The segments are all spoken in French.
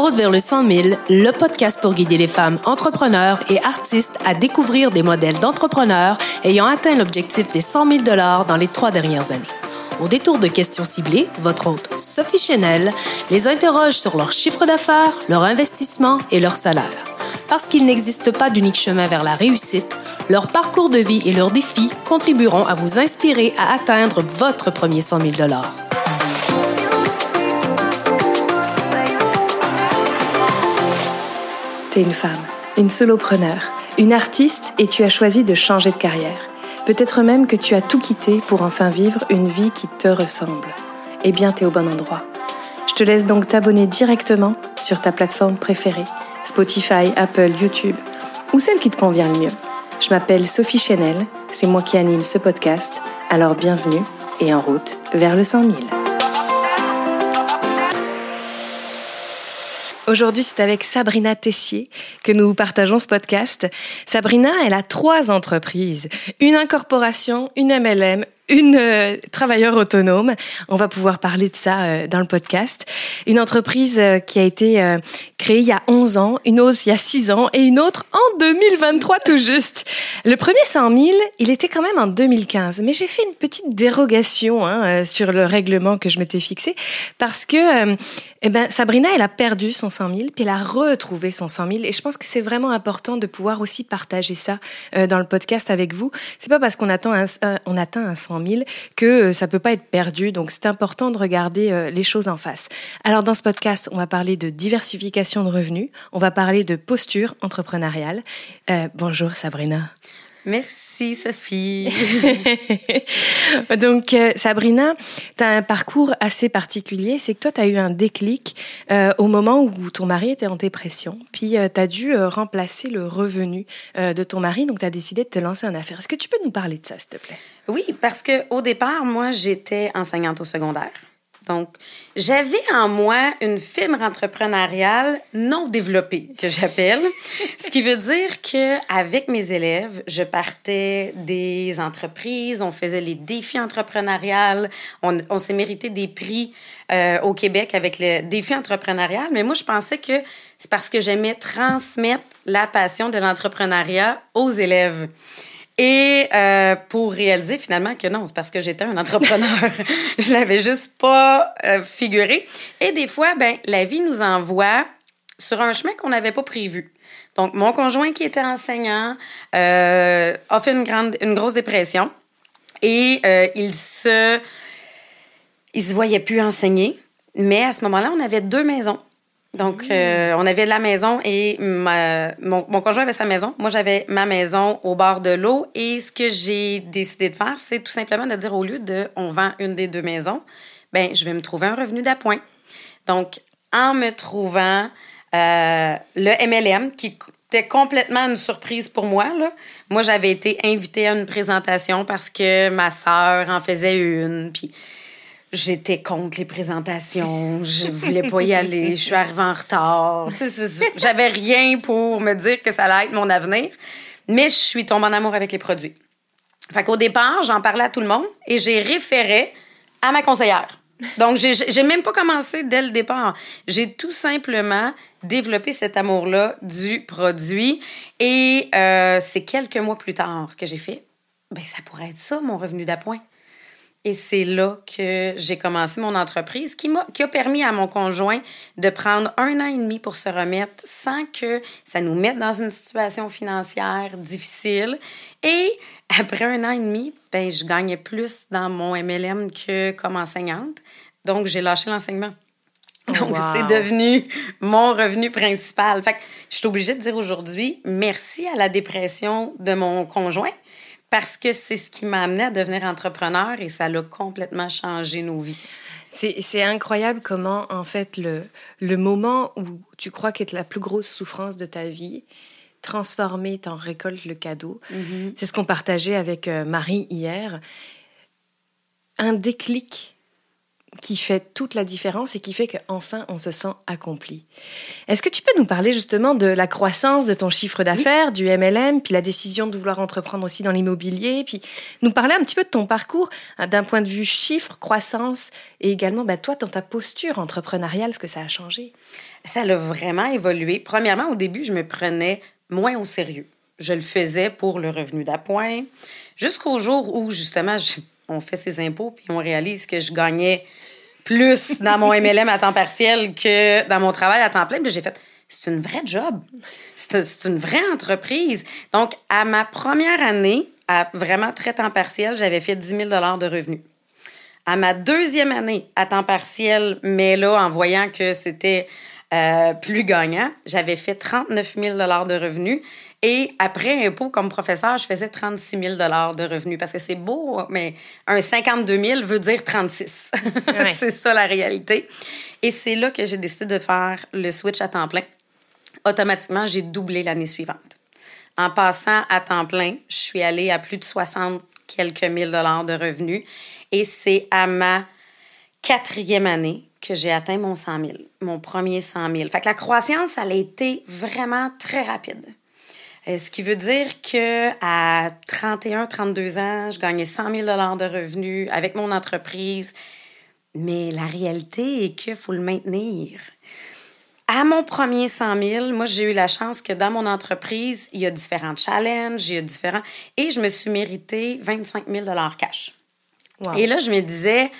Route vers le 100 000, le podcast pour guider les femmes entrepreneurs et artistes à découvrir des modèles d'entrepreneurs ayant atteint l'objectif des 100 000 dans les trois dernières années. Au détour de questions ciblées, votre hôte Sophie Chenel les interroge sur leur chiffre d'affaires, leur investissement et leur salaire. Parce qu'il n'existe pas d'unique chemin vers la réussite, leur parcours de vie et leurs défis contribueront à vous inspirer à atteindre votre premier 100 000 T'es une femme, une solopreneur, une artiste et tu as choisi de changer de carrière. Peut-être même que tu as tout quitté pour enfin vivre une vie qui te ressemble. Eh bien, t'es au bon endroit. Je te laisse donc t'abonner directement sur ta plateforme préférée, Spotify, Apple, YouTube, ou celle qui te convient le mieux. Je m'appelle Sophie Chanel, c'est moi qui anime ce podcast, alors bienvenue et en route vers le 100 000. Aujourd'hui, c'est avec Sabrina Tessier que nous partageons ce podcast. Sabrina, elle a trois entreprises. Une incorporation, une MLM, une euh, autonome. On va pouvoir parler de ça euh, dans le podcast. Une entreprise euh, qui a été créée il y a 11 ans, une autre il y a 6 ans et une autre en 2023 tout juste. Le premier 100 000, il était quand même en 2015. Mais j'ai fait une petite dérogation hein, sur le règlement que je m'étais fixé parce que eh ben, Sabrina, elle a perdu son 100 000 puis elle a retrouvé son 100 000. Et je pense que c'est vraiment important de pouvoir aussi partager ça dans le podcast avec vous. C'est pas parce qu'on attend un, on atteint un 100 que euh, ça peut pas être perdu. Donc, c'est important de regarder euh, les choses en face. Alors, dans ce podcast, on va parler de diversification de revenus. On va parler de posture entrepreneuriale. Euh, bonjour, Sabrina. Merci Sophie. Donc Sabrina, tu as un parcours assez particulier. C'est que toi, tu as eu un déclic au moment où ton mari était en dépression. Puis tu as dû remplacer le revenu de ton mari. Donc tu as décidé de te lancer en affaires. Est-ce que tu peux nous parler de ça, s'il te plaît? Oui, parce que au départ, moi, j'étais enseignante au secondaire. Donc, j'avais en moi une fibre entrepreneuriale non développée, que j'appelle. ce qui veut dire que avec mes élèves, je partais des entreprises, on faisait les défis entrepreneuriales, on, s'est mérité des prix euh, au Québec avec le défi entrepreneurial. Mais moi, je pensais que c'est parce que j'aimais transmettre la passion de l'entrepreneuriat aux élèves. Et euh, pour réaliser finalement que non, c'est parce que j'étais un entrepreneur. je l'avais juste pas euh, figuré. Et des fois, ben, la vie nous envoie sur un chemin qu'on n'avait pas prévu. Donc, mon conjoint qui était enseignant euh, a fait une, grande, une grosse dépression et il se, il se voyait plus enseigner. Mais à ce moment-là, on avait deux maisons. Donc, euh, on avait la maison et mon, conjoint avait sa maison. Moi, j'avais ma maison au bord de l'eau. Et ce que j'ai décidé de faire, c'est tout simplement de dire au lieu de on vend une des deux maisons, ben je vais me trouver un revenu d'appoint. Donc, en me trouvant euh, le MLM, qui était complètement une surprise pour moi. Moi, j'avais été invitée à une présentation parce que ma sœur en faisait une. J'étais contre les présentations, je voulais pas y aller, je suis arrivée en retard. J'avais rien pour me dire que ça allait être mon avenir, mais je suis tombée en amour avec les produits. Fait qu'au départ, j'en parlais à tout le monde et j'ai référé à ma conseillère. Donc, j'ai même pas commencé dès le départ. J'ai tout simplement développé cet amour-là du produit et euh, c'est quelques mois plus tard que j'ai fait, ben ça pourrait être ça, mon revenu d'appoint. Et c'est là que j'ai commencé mon entreprise qui, m'a, qui a permis à mon conjoint de prendre un an et demi pour se remettre sans que ça nous mette dans une situation financière difficile. Et après un an et demi, ben, je gagnais plus dans mon MLM que comme enseignante. Donc, j'ai lâché l'enseignement. Donc, c'est devenu mon revenu principal. Fait que je suis obligée de dire aujourd'hui merci à la dépression de mon conjoint parce que c'est ce qui m'a amené à devenir entrepreneur et ça l'a complètement changé nos vies. C'est incroyable comment, en fait, le, le moment où tu crois qu'être la plus grosse souffrance de ta vie, transformé, t'en récoltes le cadeau. Mm-hmm. C'est ce qu'on partageait avec euh, Marie hier. Un déclic qui fait toute la différence et qui fait qu'enfin on se sent accompli. Est-ce que tu peux nous parler justement de la croissance de ton chiffre d'affaires, du MLM, puis la décision de vouloir entreprendre aussi dans l'immobilier, puis nous parler un petit peu de ton parcours hein, d'un point de vue chiffre, croissance et également ben, toi dans ta posture entrepreneuriale, ce que ça a changé? Ça a vraiment évolué. Premièrement, au début, je me prenais moins au sérieux. Je le faisais pour le revenu d'appoint, jusqu'au jour où justement on fait ses impôts puis on réalise que je gagnais plus dans mon MLM à temps partiel que dans mon travail à temps plein. Puis j'ai fait, c'est une vraie job. C'est une vraie entreprise. Donc, à ma première année, à vraiment très temps partiel, j'avais fait 10 000 de revenus. À ma deuxième année à temps partiel, mais là, en voyant que c'était euh, plus gagnant, j'avais fait 39 000 de revenus. Et après impôt, comme professeur, je faisais 36 000 de revenus parce que c'est beau, mais un 52 000 veut dire 36. c'est ça la réalité. Et c'est là que j'ai décidé de faire le switch à temps plein. Automatiquement, j'ai doublé l'année suivante. En passant à temps plein, je suis allée à plus de 60 quelques mille dollars de revenus. Et c'est à ma quatrième année que j'ai atteint mon 100 000, mon premier 100 000. Fait que la croissance, elle a été vraiment très rapide. Euh, ce qui veut dire que à 31, 32 ans, je gagnais 100 000 de revenus avec mon entreprise. Mais la réalité est qu'il faut le maintenir. À mon premier 100 000, moi, j'ai eu la chance que dans mon entreprise, il y a différents challenges, il y a différents... Et je me suis mérité 25 000 cash. Et là, je me disais,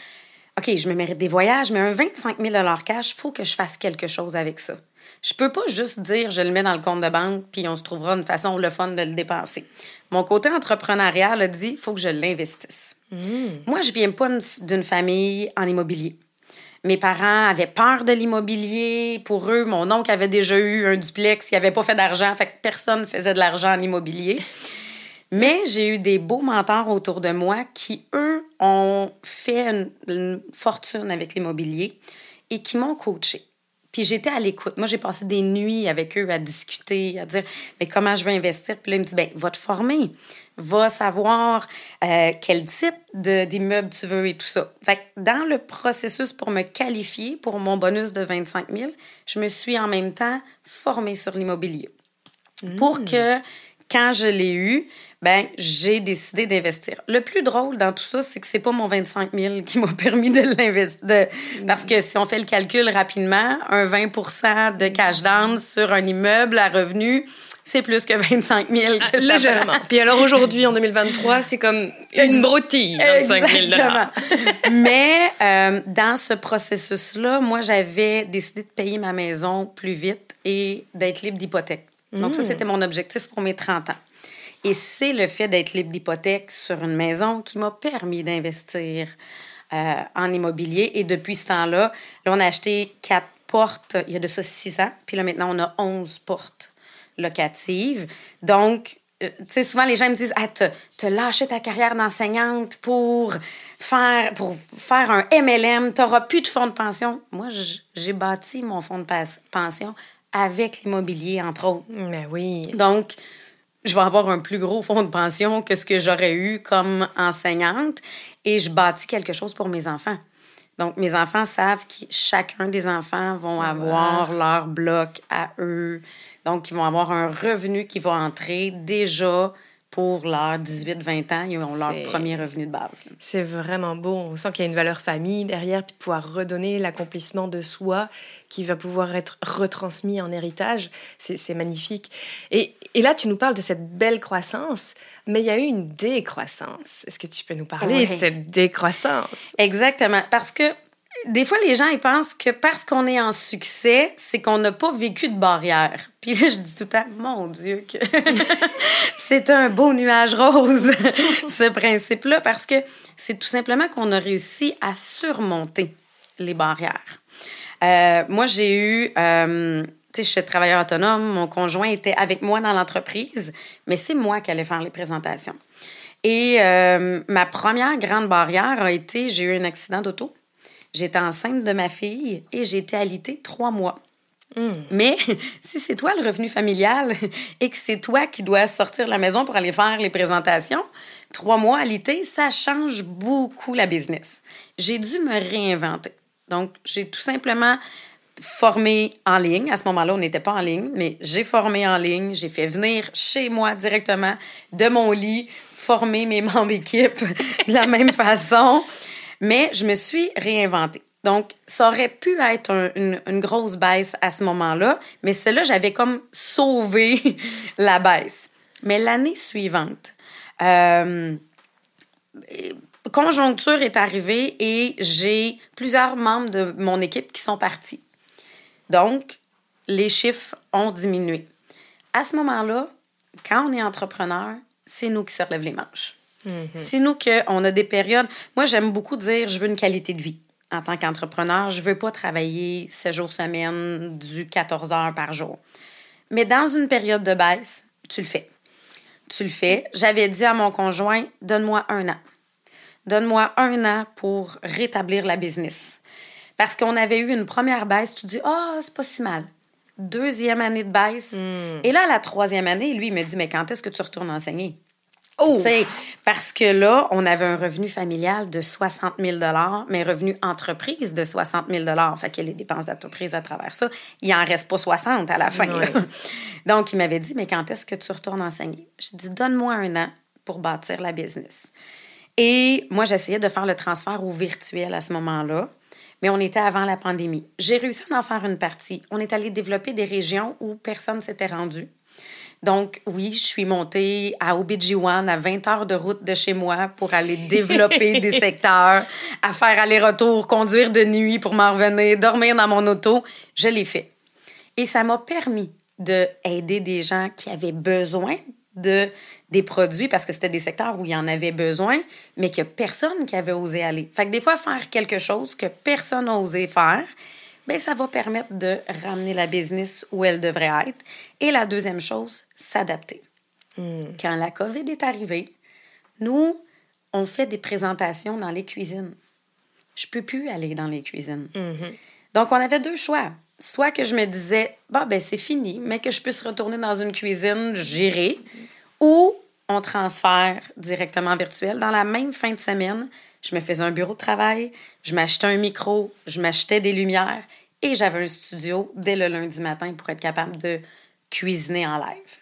OK, je me mérite des voyages, mais un 25 000 cash, il faut que je fasse quelque chose avec ça. Je peux pas juste dire je le mets dans le compte de banque puis on se trouvera une façon le fun de le dépenser. Mon côté entrepreneurial a dit faut que je l'investisse. Hmm. Moi, je viens pas d'une famille en immobilier. Mes parents avaient peur de l'immobilier. Pour eux, mon oncle avait déjà eu un duplex, il avait pas fait d'argent, fait que personne faisait de l'argent en immobilier. Mais j'ai eu des beaux mentors autour de moi qui, eux, ont fait une fortune avec l'immobilier et qui m'ont coaché. Puis j'étais à l'écoute. Moi, j'ai passé des nuits avec eux à discuter, à dire mais comment je vais investir? Puis là, ils me disent ben, va te former, va savoir euh, quel type d'immeuble tu veux et tout ça. Fait que dans le processus pour me qualifier pour mon bonus de 25 000, je me suis en même temps formée sur l'immobilier. Pour mmh. que quand je l'ai eu, ben j'ai décidé d'investir. Le plus drôle dans tout ça, c'est que c'est pas mon 25 000 qui m'a permis de l'investir. Parce que si on fait le calcul rapidement, un 20% de cash down sur un immeuble à revenu, c'est plus que 25 000 que ça Légèrement. Puis alors aujourd'hui, en 2023, c'est comme une broutille, 25 000 Mais euh, dans ce processus-là, moi, j'avais décidé de payer ma maison plus vite et d'être libre d'hypothèque. Donc, ça, hmm. c'était mon objectif pour mes 30 ans. Et c'est le fait d'être libre d'hypothèque sur une maison qui m'a permis d'investir euh, en immobilier. Et depuis ce temps-là, là, on a acheté quatre portes, il y a de ça six ans. Puis là, maintenant, on a onze portes locatives. Donc, euh, tu sais, souvent, les gens me disent Ah, te lâché ta carrière d'enseignante pour faire, pour faire un MLM, tu n'auras plus de fonds de pension. Moi, j'ai bâti mon fonds de pension avec l'immobilier, entre autres. Mais oui. Donc, je vais avoir un plus gros fonds de pension que ce que j'aurais eu comme enseignante et je bâtis quelque chose pour mes enfants. Donc, mes enfants savent que chacun des enfants vont avoir leur bloc à eux. Donc, ils vont avoir un revenu qui va entrer déjà pour leurs 18-20 ans, ils ont leur premier revenu de base. C'est vraiment beau. On sent qu'il y a une valeur famille derrière, puis de pouvoir redonner l'accomplissement de soi qui va pouvoir être retransmis en héritage. C'est magnifique. Et, et, là, tu nous parles de cette belle croissance, mais il y a eu une décroissance. Est-ce que tu peux nous parler de cette décroissance? Exactement. Parce que des fois, les gens ils pensent que parce qu'on est en succès, c'est qu'on n'a pas vécu de barrière. Puis là, je dis tout le temps, mon Dieu, que c'est un beau nuage rose, ce principe-là, parce que c'est tout simplement qu'on a réussi à surmonter les barrières. Euh, moi, j'ai eu, euh, tu sais, je suis travailleur autonome, mon conjoint était avec moi dans l'entreprise, mais c'est moi qui allais faire les présentations. Et euh, ma première grande barrière a été, j'ai eu un accident d'auto. J'étais enceinte de ma fille et j'ai été alitée trois mois. Mais si c'est toi le revenu familial et que c'est toi qui dois sortir de la maison pour aller faire les présentations, trois mois à l'été, ça change beaucoup la business. J'ai dû me réinventer. Donc, j'ai tout simplement formé en ligne. À ce moment-là, on n'était pas en ligne, mais j'ai formé en ligne. J'ai fait venir chez moi directement de mon lit, former mes membres d'équipe de la même façon. Mais je me suis réinventée. Donc, ça aurait pu être une, grosse baisse à ce moment-là, mais celle-là, j'avais comme sauvé la baisse. Mais l'année suivante, euh, conjoncture est arrivée et j'ai plusieurs membres de mon équipe qui sont partis. Donc, les chiffres ont diminué. À ce moment-là, quand on est entrepreneur, c'est nous qui se relèvent les manches. Mm-hmm. C'est nous qu'on a des périodes. Moi, j'aime beaucoup dire je veux une qualité de vie en tant qu'entrepreneur. Je veux pas travailler 7 jours semaine, du 14 heures par jour. Mais dans une période de baisse, tu le fais. Tu le fais. J'avais dit à mon conjoint donne-moi un an. Donne-moi un an pour rétablir la business. Parce qu'on avait eu une première baisse, tu dis, ah, oh, c'est pas si mal. Deuxième année de baisse. Hmm. Et là, la troisième année, lui, il me dit, mais quand est-ce que tu retournes enseigner? Oh! Parce que là, on avait un revenu familial de 60 000 mais revenu entreprise de 60 000 Fait que les dépenses d'entreprise à travers ça, il en reste pas 60 à la fin. Donc, il m'avait dit, mais quand est-ce que tu retournes enseigner? Je dis, donne-moi un an pour bâtir la business. Et moi, j'essayais de faire le transfert au virtuel à ce moment-là mais on était avant la pandémie. J'ai réussi à en faire une partie. On est allé développer des régions où personne s'était rendu. Donc, oui, je suis montée à OBGY à 20 heures de route de chez moi pour aller développer des secteurs, à faire aller-retour, conduire de nuit pour m'en revenir, dormir dans mon auto. Je l'ai fait. Et ça m'a permis d'aider des gens qui avaient besoin de des produits parce que c'était des secteurs où il y en avait besoin, mais que personne qui avait osé aller. Fait que des fois, faire quelque chose que personne n'a osé faire, bien, ça va permettre de ramener la business où elle devrait être. Et la deuxième chose, s'adapter. Hmm. Quand la COVID est arrivée, nous, on fait des présentations dans les cuisines. Je peux plus aller dans les cuisines. Mm-hmm. Donc, on avait deux choix. Soit que je me disais, bah, ben, c'est fini, mais que je puisse retourner dans une cuisine, gérer ou on transfère directement virtuel. Dans la même fin de semaine, je me faisais un bureau de travail, je m'achetais un micro, je m'achetais des lumières et j'avais un studio dès le lundi matin pour être capable de cuisiner en live.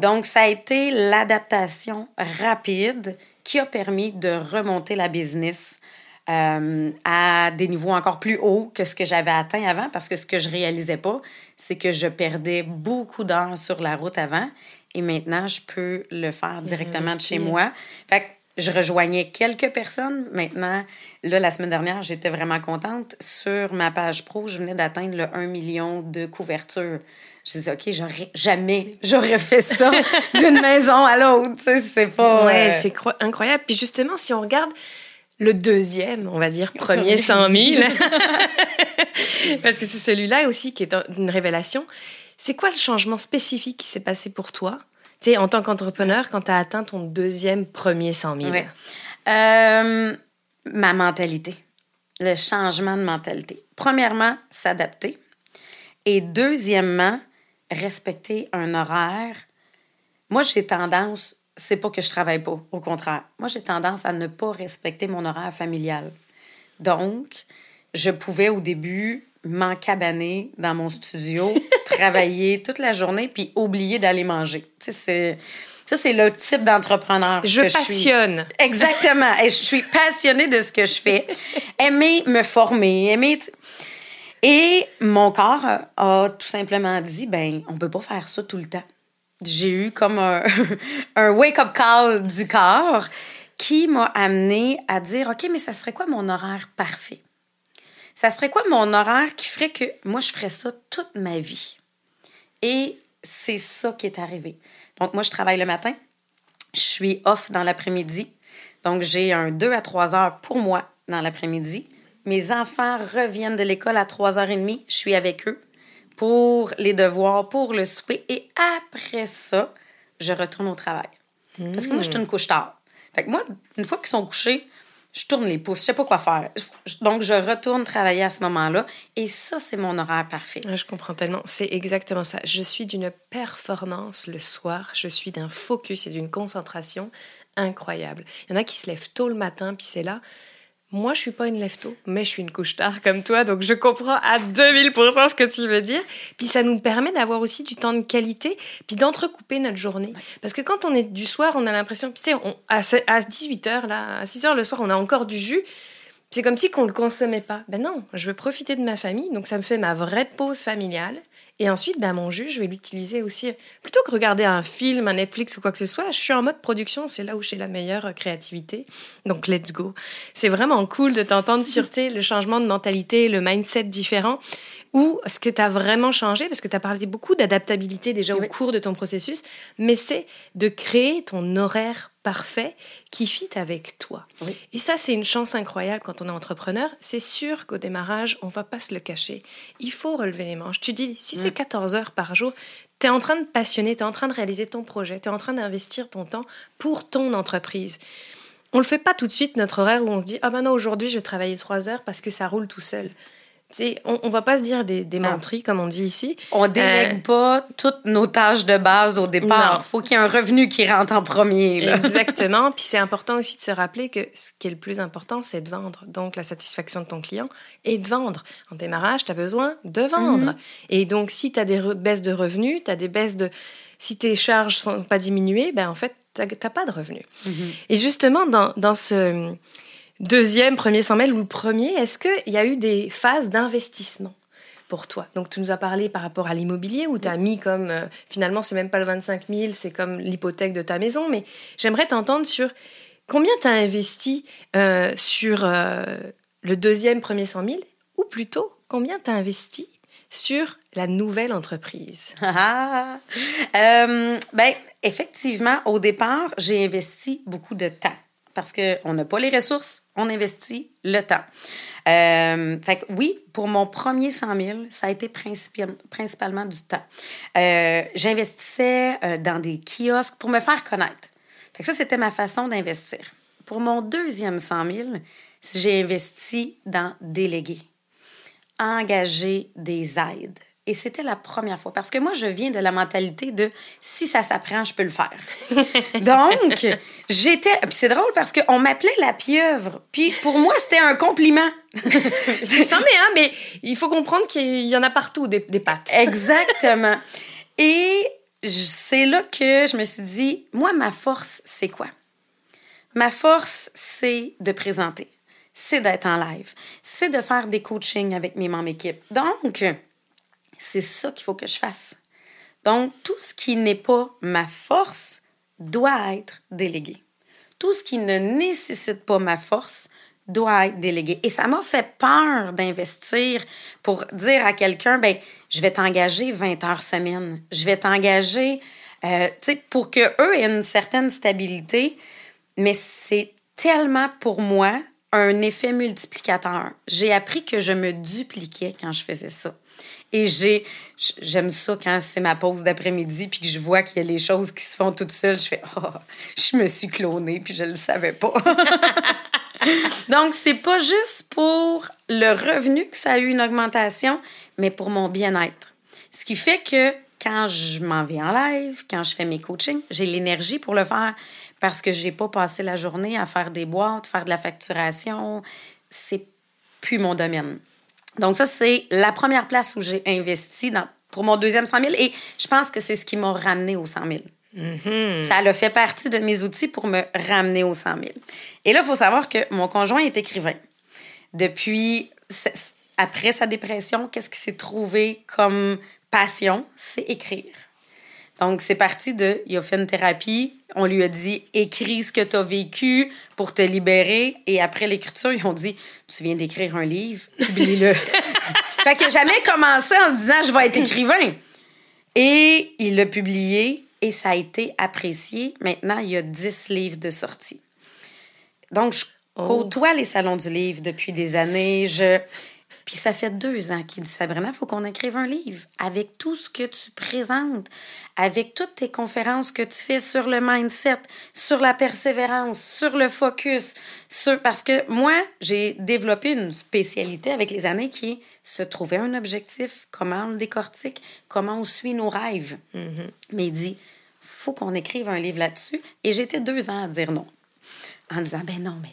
Donc, ça a été l'adaptation rapide qui a permis de remonter la business euh, à des niveaux encore plus hauts que ce que j'avais atteint avant, parce que ce que je réalisais pas, c'est que je perdais beaucoup d'heures sur la route avant et maintenant, je peux le faire directement de chez moi. Fait que je rejoignais quelques personnes. Maintenant, là, la semaine dernière, j'étais vraiment contente. Sur ma page pro, je venais d'atteindre le 1 million de couvertures. Je disais, OK, j'aurais jamais, j'aurais fait ça d'une maison à l'autre. c'est pas. Ouais, euh, c'est incroyable. Puis justement, si on regarde le deuxième, on va dire, premier 100 000, parce que c'est celui-là aussi qui est une révélation. C'est quoi le changement spécifique qui s'est passé pour toi, tu en tant qu'entrepreneur, quand tu as atteint ton deuxième premier 100 000? Euh, ma mentalité. Le changement de mentalité. Premièrement, s'adapter. Et deuxièmement, respecter un horaire. Moi, j'ai tendance, c'est pas que je travaille pas, au contraire. Moi, j'ai tendance à ne pas respecter mon horaire familial. Donc, je pouvais au début m'encabaner dans mon studio, travailler toute la journée, puis oublier d'aller manger. Tu c'est... Ça, c'est le type d'entrepreneur je que je passionne. Exactement. Et je suis passionnée de ce que je fais. Aimer me former, aimer... Et mon corps a tout simplement dit, ben, on peut pas faire ça tout le temps. J'ai eu comme un, wake-up call du corps qui m'a amené à dire, OK, mais ça serait quoi mon horaire parfait? ça serait quoi mon horaire qui ferait que moi, je ferais ça toute ma vie? Et c'est ça qui est arrivé. Donc, moi, je travaille le matin. Je suis off dans l'après-midi. Donc, j'ai un 2 à 3 heures pour moi dans l'après-midi. Mes enfants reviennent de l'école à 3h30. Je suis avec eux pour les devoirs, pour le souper. Et après ça, je retourne au travail. Parce que moi, je suis une couche tard. Fait que moi, une fois qu'ils sont couchés, je tourne les pouces, je sais pas quoi faire. Donc, je retourne travailler à ce moment-là. Et ça, c'est mon horaire parfait. je comprends tellement. C'est exactement ça. Je suis d'une performance le soir. Je suis d'un focus et d'une concentration incroyable. Il y en a qui se lèvent tôt le matin, puis c'est là. Moi, je suis pas une lève-tôt, mais je suis une couche tard comme toi, donc je comprends à 2000% ce que tu veux dire. Puis ça nous permet d'avoir aussi du temps de qualité, puis d'entrecouper notre journée. Parce que quand on est du soir, on a l'impression, tu sais, à, 18h, là, à 6h le soir, on a encore du jus. C'est comme si qu'on le consommait pas. Ben non, je veux profiter de ma famille, donc ça me fait ma vraie pause familiale. Et ensuite, ben, mon jus, je vais l'utiliser aussi. Plutôt que regarder un film, un Netflix ou quoi que ce soit, je suis en mode production, c'est là où j'ai la meilleure créativité. Donc, let's go. C'est vraiment cool de t'entendre sur le changement de mentalité, le mindset différent, ou ce que tu as vraiment changé, parce que tu as parlé beaucoup d'adaptabilité déjà au cours de ton processus, mais c'est de créer ton horaire parfait qui fit avec toi. Et ça, c'est une chance incroyable quand on est entrepreneur. C'est sûr qu'au démarrage, on va pas se le cacher. Il faut relever les manches. Tu dis, si c'est 14 heures par jour, tu es en train de passionner, tu es en train de réaliser ton projet, tu es en train d'investir ton temps pour ton entreprise. On le fait pas tout de suite, notre horaire, où on se dit, ah ben non, aujourd'hui, je vais travailler 3 heures parce que ça roule tout seul on, on va pas se dire des, des comme on dit ici. On délègue euh, pas toutes nos tâches de base au départ. Il faut qu'il y ait un revenu qui rentre en premier. Exactement. Puis c'est important aussi de se rappeler que ce qui est le plus important, c'est de vendre. Donc la satisfaction de ton client et de vendre. En démarrage, tu as besoin de vendre. Mhm. Et donc si tu as des baisses de revenus, tu as des baisses de... Si tes charges sont pas diminuées, ben en fait, tu n'as pas de revenus. Mhm. Et justement, dans, dans ce deuxième, premier 100 000 ou premier, est-ce qu'il y a eu des phases d'investissement pour toi? Donc, tu nous as parlé par rapport à l'immobilier où tu as mis comme, euh, finalement, c'est même pas le 25 000, c'est comme l'hypothèque de ta maison, mais j'aimerais t'entendre sur combien tu as investi euh, sur euh, le deuxième, premier 100 000 ou plutôt combien tu as investi sur la nouvelle entreprise? Ah, ben, effectivement, au départ, j'ai investi beaucoup de temps parce qu'on n'a pas les ressources, on investit le temps. Euh, fait que oui, pour mon premier 100 000, ça a été principalement du temps. Euh, j'investissais euh, dans des kiosques pour me faire connaître. Fait que ça, c'était ma façon d'investir. Pour mon deuxième 100 000, j'ai investi dans déléguer, engager des aides, et c'était la première fois. Parce que moi, je viens de la mentalité de si ça s'apprend, je peux le faire. Donc, j'étais. Puis c'est drôle parce qu'on m'appelait la pieuvre. Puis pour moi, c'était un compliment. C'en est un, mais il faut comprendre qu'il y en a partout des, des pattes. Exactement. Et c'est là que je me suis dit, moi, ma force, c'est quoi? Ma force, c'est de présenter. C'est d'être en live. C'est de faire des coachings avec mes membres équipe. Donc, c'est ça qu'il faut que je fasse. Donc, tout ce qui n'est pas ma force doit être délégué. Tout ce qui ne nécessite pas ma force doit être délégué. Et ça m'a fait peur d'investir pour dire à quelqu'un, ben, je vais t'engager 20 heures semaine. Je vais t'engager, euh, tu sais, pour qu'eux aient une certaine stabilité. Mais c'est tellement pour moi un effet multiplicateur. J'ai appris que je me dupliquais quand je faisais ça. Et j'ai, j'aime ça quand c'est ma pause d'après-midi puis que je vois qu'il y a les choses qui se font toutes seules. Je fais, oh, je me suis clonée puis je le savais pas. Donc, c'est pas juste pour le revenu que ça a eu une augmentation, mais pour mon bien-être. Ce qui fait que quand je m'en vais en live, quand je fais mes coachings, j'ai l'énergie pour le faire parce que j'ai pas passé la journée à faire des boîtes, faire de la facturation. C'est plus mon domaine. Donc, ça, c'est la première place où j'ai investi dans, pour mon deuxième 100 000 et je pense que c'est ce qui m'a ramené aux 100 000. Mm-hmm. Ça a fait partie de mes outils pour me ramener aux 100 000. Et là, il faut savoir que mon conjoint est écrivain. Depuis, après sa dépression, qu'est-ce qui s'est trouvé comme passion? C'est écrire. Donc, c'est parti de, il a fait une thérapie, on lui a dit, écris ce que tu as vécu pour te libérer. Et après l'écriture, ils ont dit, tu viens d'écrire un livre, publie-le. fait qu'il n'a jamais commencé en se disant, je vais être écrivain. Et il l'a publié et ça a été apprécié. Maintenant, il y a 10 livres de sortie. Donc, je oh. côtoie les salons du livre depuis des années. Je, Puis ça fait deux ans qu'il dit Sabrina, il faut qu'on écrive un livre avec tout ce que tu présentes, avec toutes tes conférences que tu fais sur le mindset, sur la persévérance, sur le focus, sur parce que moi, j'ai développé une spécialité avec les années qui est se trouver un objectif, comment on le décortique, comment on suit nos rêves. Mm-hmm. Mais il dit faut qu'on écrive un livre là-dessus. Et j'étais deux ans à dire non. En disant, ben non, mais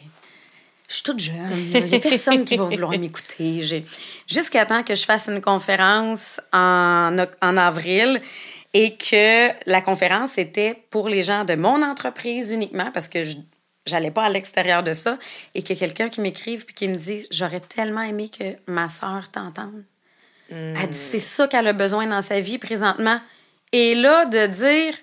je suis toute jeune. Il n'y a personne qui va vouloir m'écouter. J'ai... Jusqu'à temps que je fasse une conférence en, en avril et que la conférence était pour les gens de mon entreprise uniquement parce que je j'allais pas à l'extérieur de ça et que quelqu'un qui m'écrive puis qui me dit j'aurais tellement aimé que ma sœur t'entende. Elle dit c'est ça qu'elle a besoin dans sa vie présentement. Et là de dire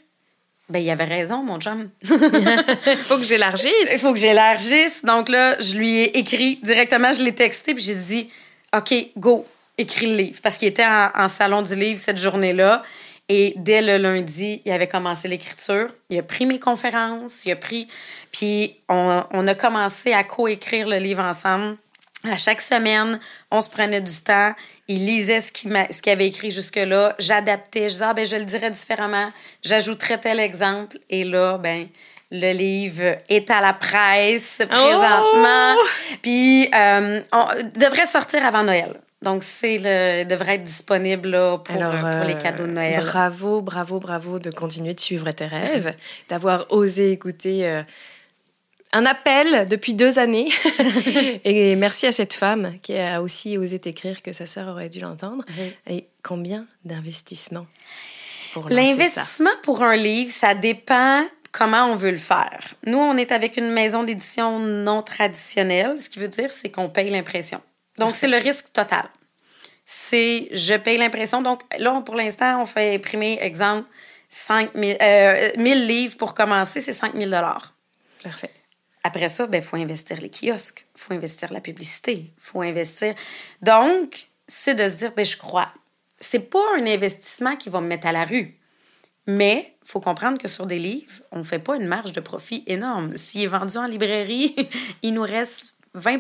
ben, il avait raison, mon chum. Il faut que j'élargisse. Il faut que j'élargisse. Donc là, je lui ai écrit directement, je l'ai texté, puis j'ai dit OK, go, écris le livre. Parce qu'il était en, salon du livre cette journée-là. Et dès le lundi, il avait commencé l'écriture. Il a pris mes conférences, il a pris. Puis on, on a commencé à coécrire le livre ensemble. À chaque semaine, on se prenait du temps. Il lisait ce qu'il, avait écrit jusque-là. J'adaptais. Je disais, ah, ben, je le dirais différemment. J'ajouterais tel exemple. Et là, ben, le livre est à la presse présentement. Oh! Puis, euh, on devrait sortir avant Noël. Donc, c'est le, devrait être disponible là, pour, euh, pour, les cadeaux de Noël. Bravo, bravo, bravo de continuer de suivre tes rêves, d'avoir osé écouter euh, un appel depuis deux années. et merci à cette femme qui a aussi osé t'écrire que sa sœur aurait dû l'entendre. Et combien d'investissements L'investissement pour un livre, ça dépend comment on veut le faire. Nous, on est avec une maison d'édition non traditionnelle, ce qui veut dire c'est qu'on paye l'impression. Donc, c'est le risque total. C'est je paye l'impression. Donc, là, pour l'instant, on fait imprimer, exemple, 5 000, euh, livres pour commencer, c'est 5 000 Parfait. Après ça, il ben, faut investir les kiosques, il faut investir la publicité, il faut investir. Donc, c'est de se dire, ben, je crois. C'est pas un investissement qui va me mettre à la rue. Mais il faut comprendre que sur des livres, on ne fait pas une marge de profit énorme. S'il est vendu en librairie, il nous reste 20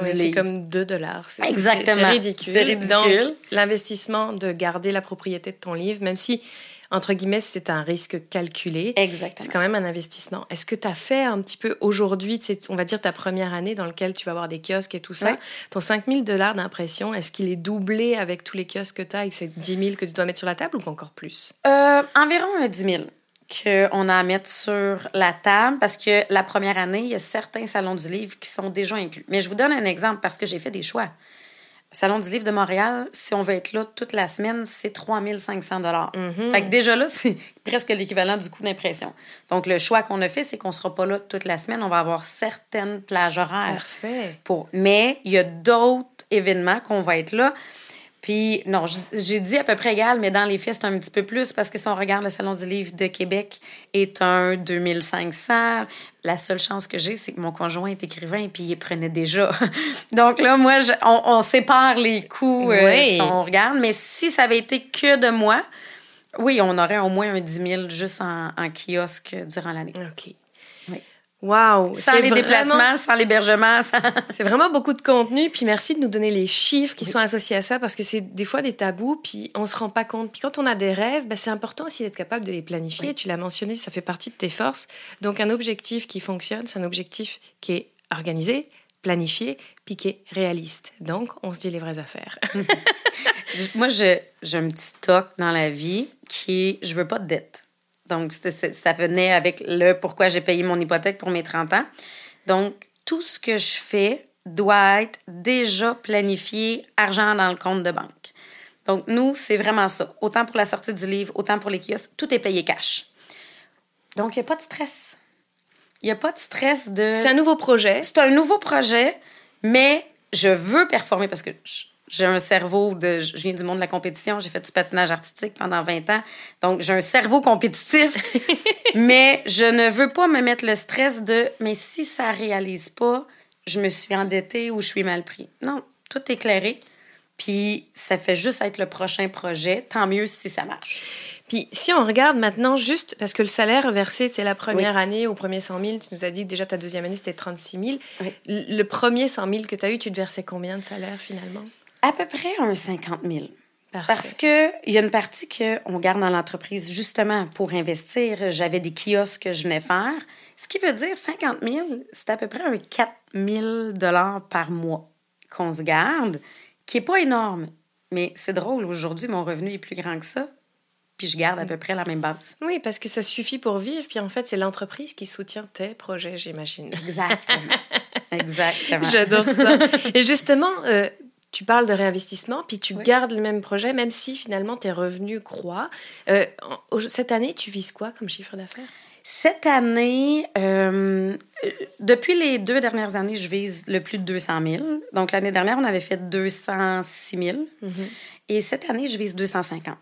C'est comme 2 dollars. Exactement. C'est ridicule. ridicule. Donc, l'investissement de garder la propriété de ton livre, même si entre guillemets, c'est un risque calculé. Exactement. C'est quand même un investissement. Est-ce que tu as fait un petit peu aujourd'hui, on va dire ta première année dans laquelle tu vas avoir des kiosques et tout ça, ton 5000 dollars d'impression, est-ce qu'il est doublé avec tous les kiosques que tu as et c'est 10 000 que tu dois mettre sur la table ou encore plus? Euh, environ un 10 000 qu'on a à mettre sur la table parce que la première année, il y a certains salons du livre qui sont déjà inclus. Mais je vous donne un exemple parce que j'ai fait des choix. Salon du livre de Montréal, si on veut être là toute la semaine, c'est 3500 dollars. Mhm. Fait que déjà là, c'est presque l'équivalent du coût d'impression. Donc le choix qu'on a fait, c'est qu'on sera pas là toute la semaine, on va avoir certaines plages horaires. Parfait. Pour... Mais il y a d'autres événements qu'on va être là. Puis, non, j'ai dit à peu près égal, mais dans les faits, c'est un petit peu plus parce que si on regarde le Salon du livre de Québec est un 2500. La seule chance que j'ai, c'est que mon conjoint est écrivain et puis il prenait déjà. Donc là, moi, on, sépare les coûts euh, si on regarde. Mais si ça avait été que de moi, oui, on aurait au moins un 10 000 juste en, en kiosque durant l'année. OK. Wow! Sans les déplacements, sans l'hébergement. c'est vraiment beaucoup de contenu. Puis merci de nous donner les chiffres qui sont associés à ça parce que c'est des fois des tabous, puis on se rend pas compte. Puis quand on a des rêves, ben, c'est important aussi d'être capable de les planifier. Tu l'as mentionné, ça fait partie de tes forces. Donc un objectif qui fonctionne, c'est un objectif qui est organisé, planifié, puis qui est réaliste. Donc on se dit les vraies affaires. Moi, j'ai un petit toc dans la vie qui est je veux pas de dette. Donc, ça venait avec le pourquoi j'ai payé mon hypothèque pour mes 30 ans. Donc, tout ce que je fais doit être déjà planifié, argent dans le compte de banque. Donc, nous, c'est vraiment ça. Autant pour la sortie du livre, autant pour les kiosques, tout est payé cash. Donc, il n'y a pas de stress. Il n'y a pas de stress de... C'est un nouveau projet. C'est un nouveau projet, mais je veux performer parce que j'ai un cerveau de. Je viens du monde de la compétition, j'ai fait du patinage artistique pendant 20 ans. Donc, j'ai un cerveau compétitif, mais je ne veux pas me mettre le stress de mais si ça réalise pas, je me suis endettée ou je suis mal pris. Non, tout est clairé. Puis, ça fait juste être le prochain projet. Tant mieux si ça marche. Puis si on regarde maintenant juste, parce que le salaire versé, c'est la première année, au premier 100 000, tu nous as dit que déjà ta deuxième année, c'était 36 000. Le premier 100 000 que tu as eu, tu te versais combien de salaire finalement? À peu près un 50 000. Parce qu'il y a une partie qu'on garde dans l'entreprise justement pour investir. J'avais des kiosques que je venais faire. Ce qui veut dire 50 000, c'est à peu près un 4 000 par mois qu'on se garde, qui n'est pas énorme. Mais c'est drôle, aujourd'hui, mon revenu est plus grand que ça. Puis je garde à peu près la même base. Oui, parce que ça suffit pour vivre. Puis en fait, c'est l'entreprise qui soutient tes projets, j'imagine. Exactement. Exactement. J'adore ça. Et justement, euh, tu parles de réinvestissement, puis tu gardes le même projet, même si finalement tes revenus croient. Euh, cette année, tu vises quoi comme chiffre d'affaires? Cette année, euh, depuis les deux dernières années, je vise le plus de 200 000. Donc, l'année dernière, on avait fait 206 000. Mm-hmm. Et cette année, je vise 250.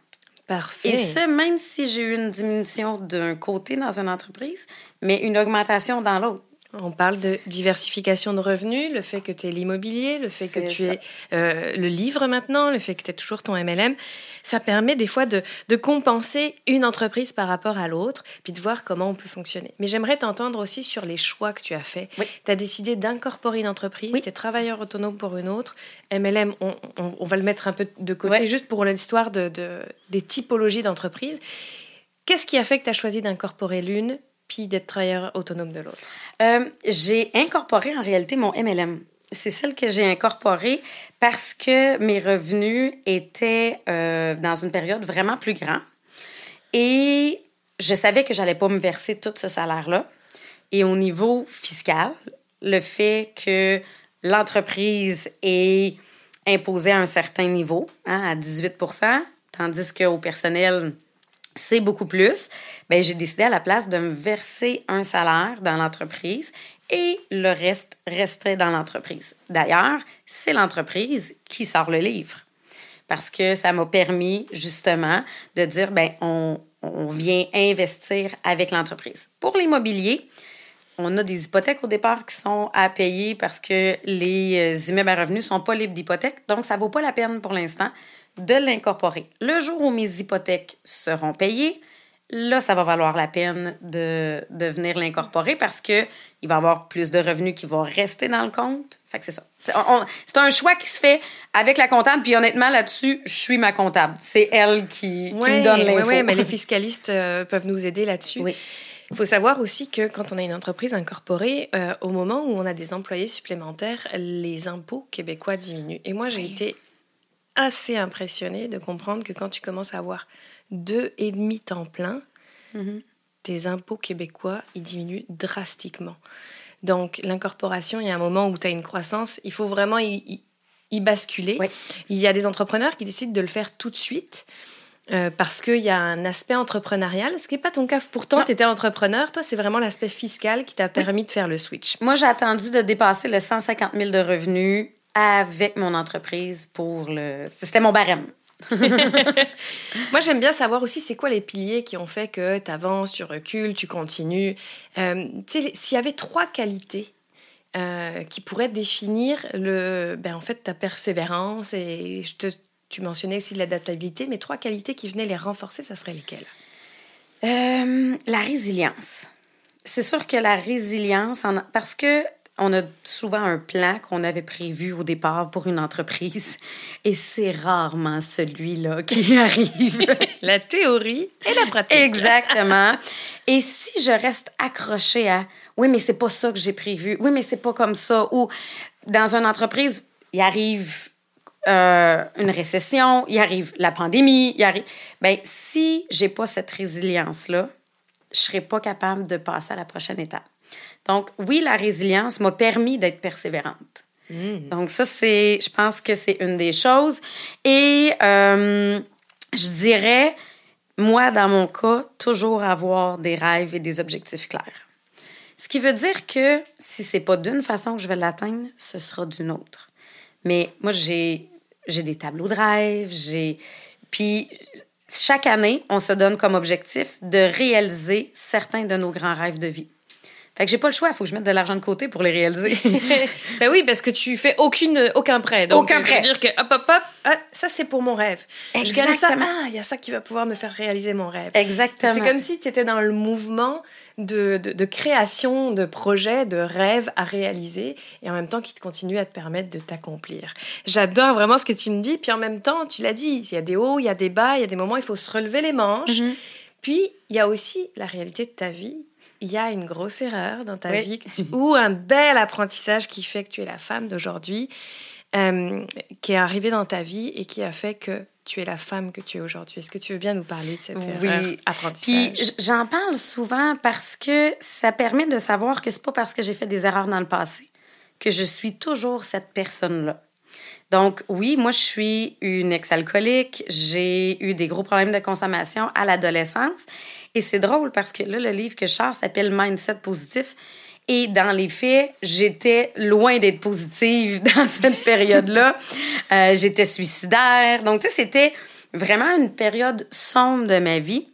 Parfait. Et ce, même si j'ai eu une diminution d'un côté dans une entreprise, mais une augmentation dans l'autre. On parle de diversification de revenus, le fait que tu aies l'immobilier, le fait que tu aies euh, le livre maintenant, le fait que tu aies toujours ton MLM. Ça permet des fois de, compenser une entreprise par rapport à l'autre, puis de voir comment on peut fonctionner. Mais j'aimerais t'entendre aussi sur les choix que tu as faits. Tu as décidé d'incorporer une entreprise, tu es travailleur autonome pour une autre. MLM, on, va le mettre un peu de côté juste pour l'histoire de, des typologies d'entreprises. Qu'est-ce qui a fait que tu as choisi d'incorporer l'une puis d'être travailleur autonome de l'autre? Euh, j'ai incorporé en réalité mon MLM. C'est celle que j'ai incorporée parce que mes revenus étaient euh, dans une période vraiment plus grande. Et je savais que j'allais pas me verser tout ce salaire-là. Et au niveau fiscal, le fait que l'entreprise est imposée à un certain niveau, hein, à 18% tandis qu'au personnel, c'est beaucoup plus, ben, j'ai décidé à la place de me verser un salaire dans l'entreprise et le reste resterait dans l'entreprise. D'ailleurs, c'est l'entreprise qui sort le livre parce que ça m'a permis justement de dire, ben on, on vient investir avec l'entreprise. Pour l'immobilier, on a des hypothèques au départ qui sont à payer parce que les euh, immeubles à revenus ne sont pas libres d'hypothèque, donc ça ne vaut pas la peine pour l'instant de l'incorporer. Le jour où mes hypothèques seront payées, là, ça va valoir la peine de, de venir l'incorporer parce qu'il va y avoir plus de revenus qui vont rester dans le compte. Fait que c'est ça. C'est un choix qui se fait avec la comptable. Puis honnêtement, là-dessus, je suis ma comptable. C'est elle qui, me donne l'info. Oui, mais les fiscalistes euh, peuvent nous aider là-dessus. Oui. Il faut savoir aussi que quand on a une entreprise incorporée, euh, au moment où on a des employés supplémentaires, les impôts québécois diminuent. Et moi, j'ai été assez impressionnée de comprendre que quand tu commences à avoir deux et demi temps plein, mhm. tes impôts québécois, ils diminuent drastiquement. Donc, l'incorporation, il y a un moment où tu as une croissance, il faut vraiment y, basculer. Il y a des entrepreneurs qui décident de le faire tout de suite. Euh, parce qu'il y a un aspect entrepreneurial, ce qui n'est pas ton cas. Pourtant, tu étais entrepreneur. Toi, c'est vraiment l'aspect fiscal qui t'a permis de faire le switch. Moi, j'ai attendu de dépasser le 150 000 de revenus avec mon entreprise pour le. C'était mon barème. Moi, j'aime bien savoir aussi c'est quoi les piliers qui ont fait que tu avances, tu recules, tu continues? Euh, s'il y avait trois qualités euh, qui pourraient définir le, ben, en fait, ta persévérance et je te, tu mentionnais aussi l'adaptabilité, mais trois qualités qui venaient les renforcer, ça serait lesquelles? Euh, La résilience. C'est sûr que la résilience, parce que on a souvent un plan qu'on avait prévu au départ pour une entreprise et c'est rarement celui-là qui arrive. la théorie et la pratique. Exactement. Et si je reste accrochée à oui, mais c'est pas ça que j'ai prévu. Oui, mais c'est pas comme ça. Ou dans une entreprise, il arrive euh, une récession, il arrive la pandémie, il arrive. Ben, si j'ai pas cette résilience-là, je serai pas capable de passer à la prochaine étape. Donc, oui, la résilience m'a permis d'être persévérante. Hmm. Donc, ça, c'est, je pense que c'est une des choses. Et euh, je dirais, moi, dans mon cas, toujours avoir des rêves et des objectifs clairs. Ce qui veut dire que si c'est pas d'une façon que je vais l'atteindre, ce sera d'une autre. Mais moi, j'ai, j'ai des tableaux de rêves, j'ai. Puis, chaque année, on se donne comme objectif de réaliser certains de nos grands rêves de vie. Fait que j'ai pas le choix, il faut que je mette de l'argent de côté pour les réaliser. ben oui, parce que tu fais aucune, aucun prêt. Donc, aucun prêt. dire que hop, hop, hop, ah, ça c'est pour mon rêve. Exactement. Je gagne ça, ah, il y a ça qui va pouvoir me faire réaliser mon rêve. Exactement. C'est comme si tu étais dans le mouvement de, de, de, création de projets, de rêves à réaliser, et en même temps qui te continue à te permettre de t'accomplir. J'adore vraiment ce que tu me dis, puis en même temps, tu l'as dit, il y a des hauts, il y a des bas, il y a des moments où il faut se relever les manches. Mm-hmm. Puis, il y a aussi la réalité de ta vie il y a une grosse erreur dans ta vie ou un bel apprentissage qui fait que tu es la femme d'aujourd'hui, euh, qui est arrivé dans ta vie et qui a fait que tu es la femme que tu es aujourd'hui. Est-ce que tu veux bien nous parler de cette oui. erreur apprentissage? Puis j'en parle souvent parce que ça permet de savoir que c'est pas parce que j'ai fait des erreurs dans le passé que je suis toujours cette personne-là. Donc, oui, moi, je suis une ex-alcoolique. J'ai eu des gros problèmes de consommation à l'adolescence. Et c'est drôle parce que là, le livre que je sors s'appelle Mindset positif. Et dans les faits, j'étais loin d'être positive dans cette période-là. Euh, j'étais suicidaire. Donc, tu sais, c'était vraiment une période sombre de ma vie.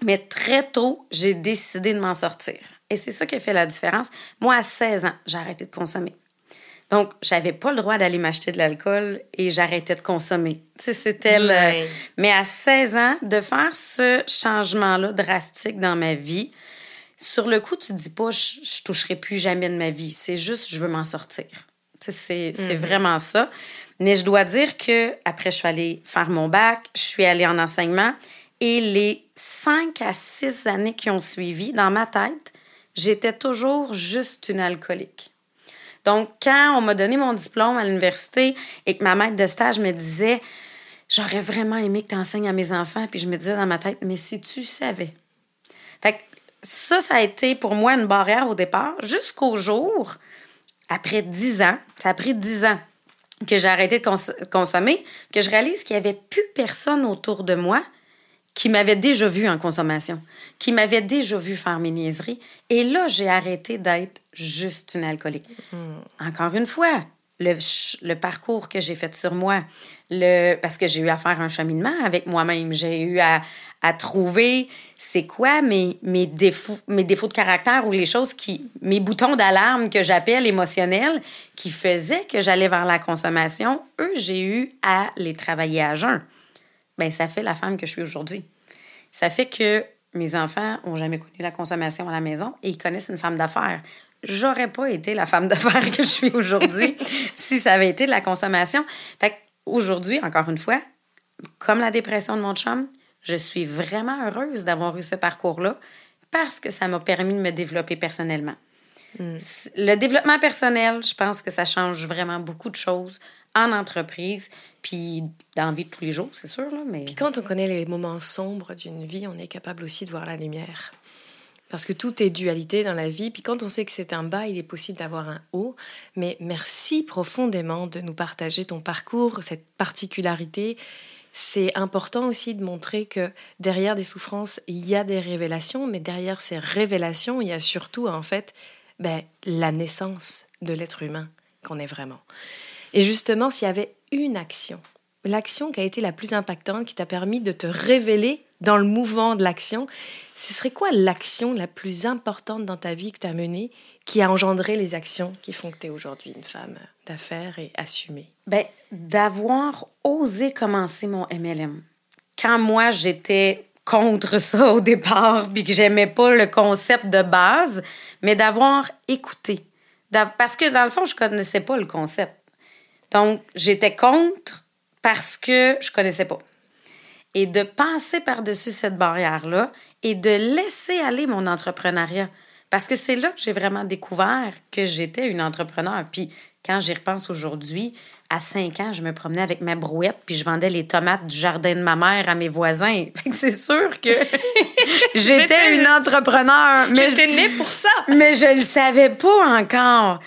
Mais très tôt, j'ai décidé de m'en sortir. Et c'est ça qui a fait la différence. Moi, à 16 ans, j'ai arrêté de consommer. Donc, j'avais pas le droit d'aller m'acheter de l'alcool et j'arrêtais de consommer. C'était le... Mais à 16 ans, de faire ce changement-là drastique dans ma vie, sur le coup, tu dis pas je, je toucherai plus jamais de ma vie. C'est juste je veux m'en sortir. C'est mm-hmm. vraiment ça. Mais je dois dire que après, je suis allée faire mon bac, je suis allée en enseignement et les cinq à six années qui ont suivi, dans ma tête, j'étais toujours juste une alcoolique. Donc, quand on m'a donné mon diplôme à l'université et que ma maître de stage me disait J'aurais vraiment aimé que tu enseignes à mes enfants, puis je me disais dans ma tête Mais si tu savais. Fait que ça, ça a été pour moi une barrière au départ, jusqu'au jour, après dix ans, ça a pris dix ans que j'ai arrêté de consommer, que je réalise qu'il n'y avait plus personne autour de moi qui m'avait déjà vu en consommation, qui m'avait déjà vu faire mes niaiseries. Et là, j'ai arrêté d'être juste une alcoolique. Hmm. Encore une fois, le, le parcours que j'ai fait sur moi, le, parce que j'ai eu à faire un cheminement avec moi-même, j'ai eu à, à trouver c'est quoi mes, mes, défauts, mes défauts de caractère ou les choses qui, mes boutons d'alarme que j'appelle émotionnels, qui faisaient que j'allais vers la consommation. Eux, j'ai eu à les travailler à jeun ben ça fait la femme que je suis aujourd'hui. Ça fait que mes enfants ont jamais connu la consommation à la maison et ils connaissent une femme d'affaires. J'aurais pas été la femme d'affaires que je suis aujourd'hui si ça avait été de la consommation. Fait aujourd'hui, encore une fois, comme la dépression de mon chum, je suis vraiment heureuse d'avoir eu ce parcours-là parce que ça m'a permis de me développer personnellement. Hmm. Le développement personnel, je pense que ça change vraiment beaucoup de choses en entreprise, puis dans la vie de tous les jours, c'est sûr. Là, mais... Puis quand on connaît les moments sombres d'une vie, on est capable aussi de voir la lumière. Parce que tout est dualité dans la vie. Puis quand on sait que c'est un bas, il est possible d'avoir un haut. Mais merci profondément de nous partager ton parcours, cette particularité. C'est important aussi de montrer que derrière des souffrances, il y a des révélations, mais derrière ces révélations, il y a surtout en fait ben, la naissance de l'être humain qu'on est vraiment. Et justement, s'il y avait une action, l'action qui a été la plus impactante, qui t'a permis de te révéler dans le mouvement de l'action, ce serait quoi l'action la plus importante dans ta vie que tu as menée, qui a engendré les actions qui font que tu es aujourd'hui une femme d'affaires et assumée? Ben, d'avoir osé commencer mon MLM. Quand moi, j'étais contre ça au départ, puis que j'aimais pas le concept de base, mais d'avoir écouté. Parce que dans le fond, je connaissais pas le concept. Donc, j'étais contre parce que je connaissais pas. Et de passer par-dessus cette barrière-là et de laisser aller mon entrepreneuriat. Parce que c'est là que j'ai vraiment découvert que j'étais une entrepreneur. Puis quand j'y repense aujourd'hui, à 5 ans, je me promenais avec ma brouette puis je vendais les tomates du jardin de ma mère à mes voisins. c'est sûr que j'étais une entrepreneur. Mais j'étais née pour ça. mais je le savais pas encore.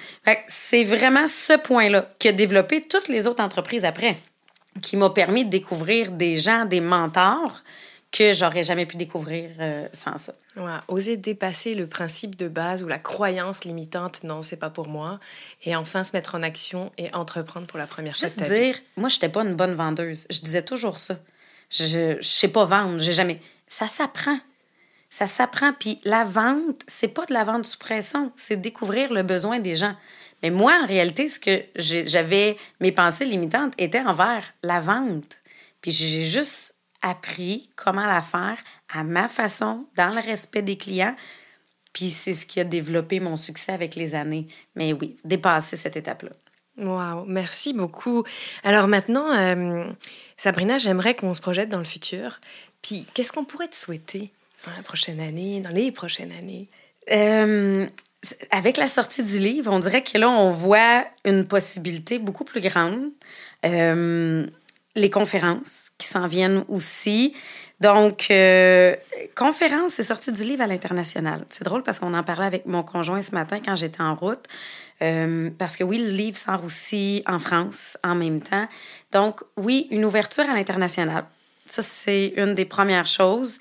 c'est vraiment ce point-là qui a développé toutes les autres entreprises après, qui m'a permis de découvrir des gens, des mentors que j'aurais jamais pu découvrir euh, sans ça. Ouais, oser dépasser le principe de base ou la croyance limitante, non, c'est pas pour moi, et enfin se mettre en action et entreprendre pour la première fois. Juste dire, moi, j'étais pas une bonne vendeuse. Je disais toujours ça. Je, je sais pas vendre, j'ai jamais. Ça s'apprend. Ça s'apprend. Puis la vente, c'est pas de la vente sous pression, c'est découvrir le besoin des gens. Mais moi, en réalité, ce que j'avais, mes pensées limitantes étaient envers la vente. Puis j'ai juste appris comment la faire à ma façon, dans le respect des clients. Puis c'est ce qui a développé mon succès avec les années. Mais oui, dépasser cette étape-là. Wow, merci beaucoup. Alors maintenant, euh, Sabrina, j'aimerais qu'on se projette dans le futur. Puis qu'est-ce qu'on pourrait te souhaiter dans la prochaine année, dans les prochaines années? Euh, avec la sortie du livre, on dirait que là, on voit une possibilité beaucoup plus grande. Euh, les conférences qui s'en viennent aussi. Donc, euh, conférence, c'est sorti du livre à l'international. C'est drôle parce qu'on en parlait avec mon conjoint ce matin quand j'étais en route. Euh, parce que oui, le livre sort aussi en France en même temps. Donc, oui, une ouverture à l'international. Ça, c'est une des premières choses.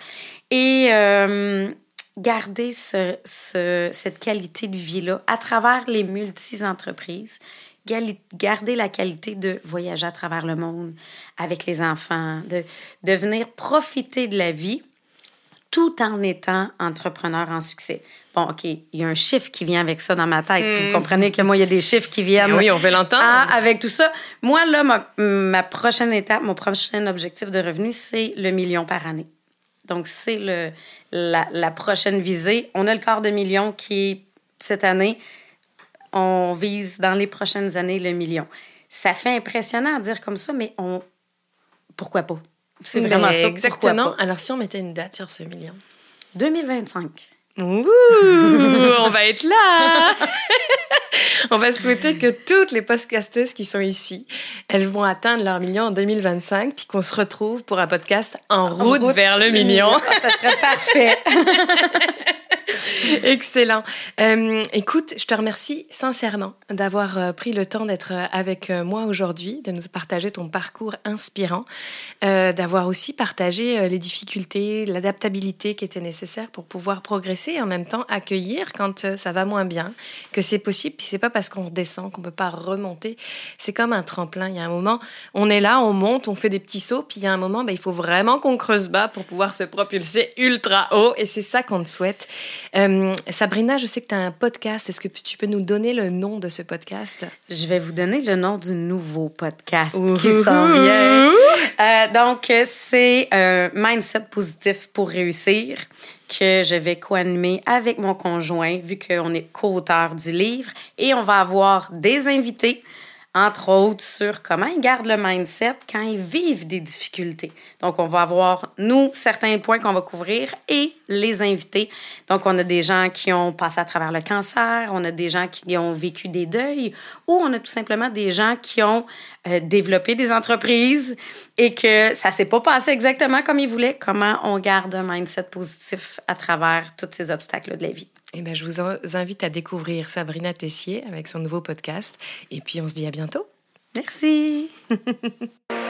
Et euh, garder ce, ce, cette qualité de vie-là à travers les multi-entreprises garder la qualité de voyager à travers le monde avec les enfants, de, de venir profiter de la vie tout en étant entrepreneur en succès. Bon, OK, il y a un chiffre qui vient avec ça dans ma tête. Vous hmm. comprenez que moi, il y a des chiffres qui viennent. oui, on veut l'entendre. Ah, avec tout ça. Moi, là, ma, ma, prochaine étape, mon prochain objectif de revenu, c'est le million par année. Donc, c'est la, la, prochaine visée. On a le quart de million qui cette année on vise dans les prochaines années le million. Ça fait impressionnant à dire comme ça, mais on pourquoi pas? C'est vraiment ça. Exactement. Alors si on mettait une date sur ce million? 2025. Ouh, on va être là. on va souhaiter que toutes les podcasteuses qui sont ici, elles vont atteindre leur million en 2025, puis qu'on se retrouve pour un podcast en, route, vers le million. ça serait parfait. Excellent. Euh, écoute, je te remercie sincèrement d'avoir euh, pris le temps d'être euh, avec moi aujourd'hui, de nous partager ton parcours inspirant, d'avoir aussi partagé les difficultés, l'adaptabilité qui était nécessaire pour pouvoir progresser et en même temps accueillir quand ça va moins bien, que c'est possible. Puis c'est pas parce qu'on redescend qu'on peut pas remonter. C'est comme un tremplin. Il y a un moment, on est là, on monte, on fait des petits sauts, puis il y a un moment, ben, il faut vraiment qu'on creuse bas pour pouvoir se propulser ultra haut. Et c'est ça qu'on te souhaite. Euh, Sabrina, je sais que tu as un podcast. Est-ce que tu peux nous donner le nom de ce podcast? Je vais vous donner le nom du nouveau podcast qui s'en vient. Euh, donc, c'est euh, Mindset positif pour réussir que je vais co-animer avec mon conjoint, vu qu'on est co-auteur du livre. Et on va avoir des invités entre autres sur comment ils gardent le mindset quand ils vivent des difficultés. Donc, on va avoir, nous, certains points qu'on va couvrir et les invités. Donc, on a des gens qui ont passé à travers le cancer, on a des gens qui ont vécu des deuils ou on a tout simplement des gens qui ont euh, développé des entreprises et que ça s'est pas passé exactement comme ils voulaient. Comment on garde un mindset positif à travers tous ces obstacles de la vie? Eh ben, je vous invite à découvrir Sabrina Tessier avec son nouveau podcast. Et puis, on se dit à bientôt. Merci.